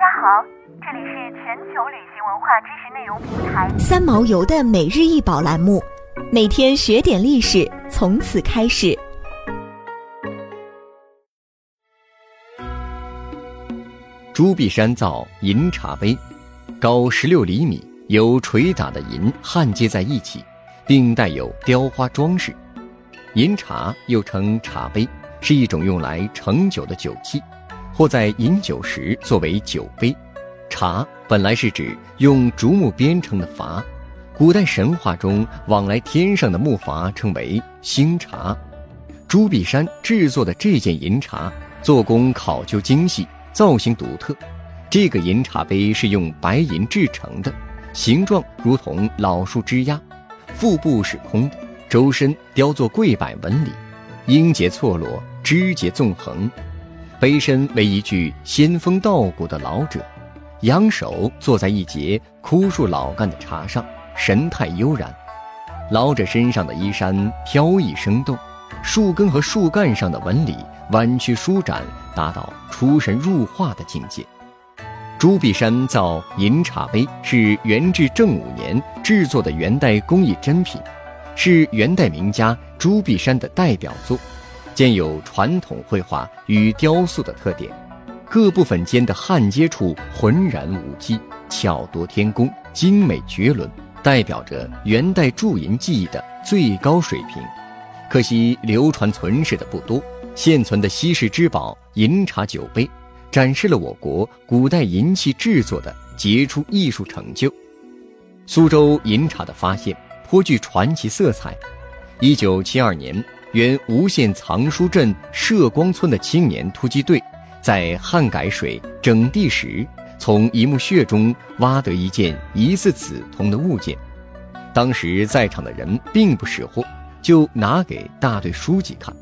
家好，这里是全球旅行文化知识内容平台三毛游的每日一宝栏目，每天学点历史，从此开始。朱碧山造银茶杯，高十六厘米，由捶打的银焊接在一起，并带有雕花装饰。银茶又称茶杯，是一种用来盛酒的酒器。或在饮酒时作为酒杯，茶本来是指用竹木编成的筏，古代神话中往来天上的木筏称为星茶。朱碧山制作的这件银茶，做工考究精细，造型独特。这个银茶杯是用白银制成的，形状如同老树枝桠，腹部是空的，周身雕作桂柏纹理，音节错落，枝节纵横。杯身为一具仙风道骨的老者，仰首坐在一节枯树老干的茶上，神态悠然。老者身上的衣衫飘逸生动，树根和树干上的纹理弯曲舒展，达到出神入化的境界。朱碧山造银茶杯是元至正五年制作的元代工艺珍品，是元代名家朱碧山的代表作。兼有传统绘画与雕塑的特点，各部分间的焊接处浑然无迹，巧夺天工，精美绝伦，代表着元代铸银技艺的最高水平。可惜流传存世的不多，现存的稀世之宝银茶酒杯，展示了我国古代银器制作的杰出艺术成就。苏州银茶的发现颇具传奇色彩。一九七二年。原吴县藏书镇社光村的青年突击队，在汉改水整地时，从一墓穴中挖得一件疑似紫铜的物件。当时在场的人并不识货，就拿给大队书记看。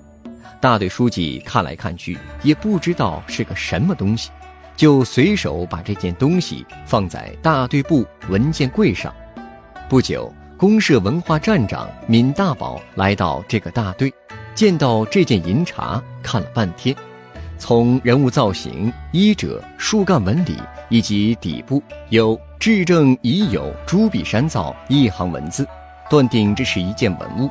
大队书记看来看去，也不知道是个什么东西，就随手把这件东西放在大队部文件柜上。不久。公社文化站长闵大宝来到这个大队，见到这件银茶，看了半天，从人物造型、衣褶、树干纹理以及底部有“至正已有朱笔山造”一行文字，断定这是一件文物。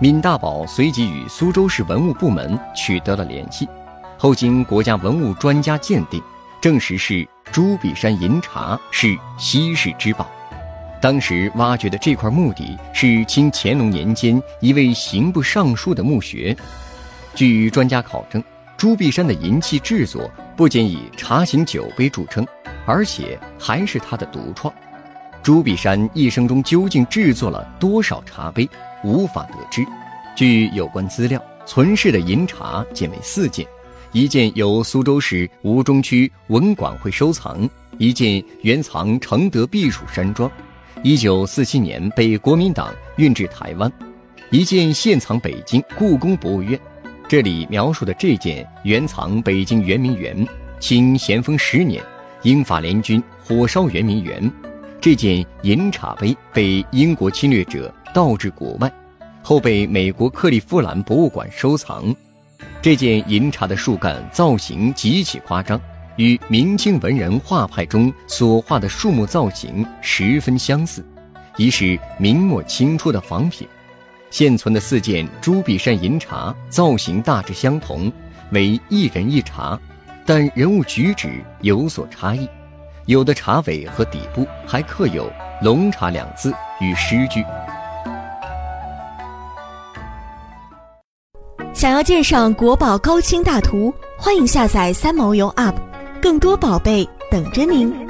闵大宝随即与苏州市文物部门取得了联系，后经国家文物专家鉴定，证实是朱笔山银茶是稀世之宝。当时挖掘的这块墓地是清乾隆年间一位刑部尚书的墓穴。据专家考证，朱碧山的银器制作不仅以茶形酒杯著称，而且还是他的独创。朱碧山一生中究竟制作了多少茶杯，无法得知。据有关资料，存世的银茶仅为四件，一件由苏州市吴中区文管会收藏，一件原藏承德避暑山庄。一九四七年被国民党运至台湾，一件现藏北京故宫博物院。这里描述的这件原藏北京圆明园，清咸丰十年，英法联军火烧圆明园。这件银茶杯被英国侵略者盗至国外，后被美国克利夫兰博物馆收藏。这件银茶的树干造型极其夸张。与明清文人画派中所画的树木造型十分相似，已是明末清初的仿品。现存的四件朱笔山银茶造型大致相同，为一人一茶，但人物举止有所差异。有的茶尾和底部还刻有“龙茶”两字与诗句。想要鉴赏国宝高清大图，欢迎下载三毛游 App。更多宝贝等着您。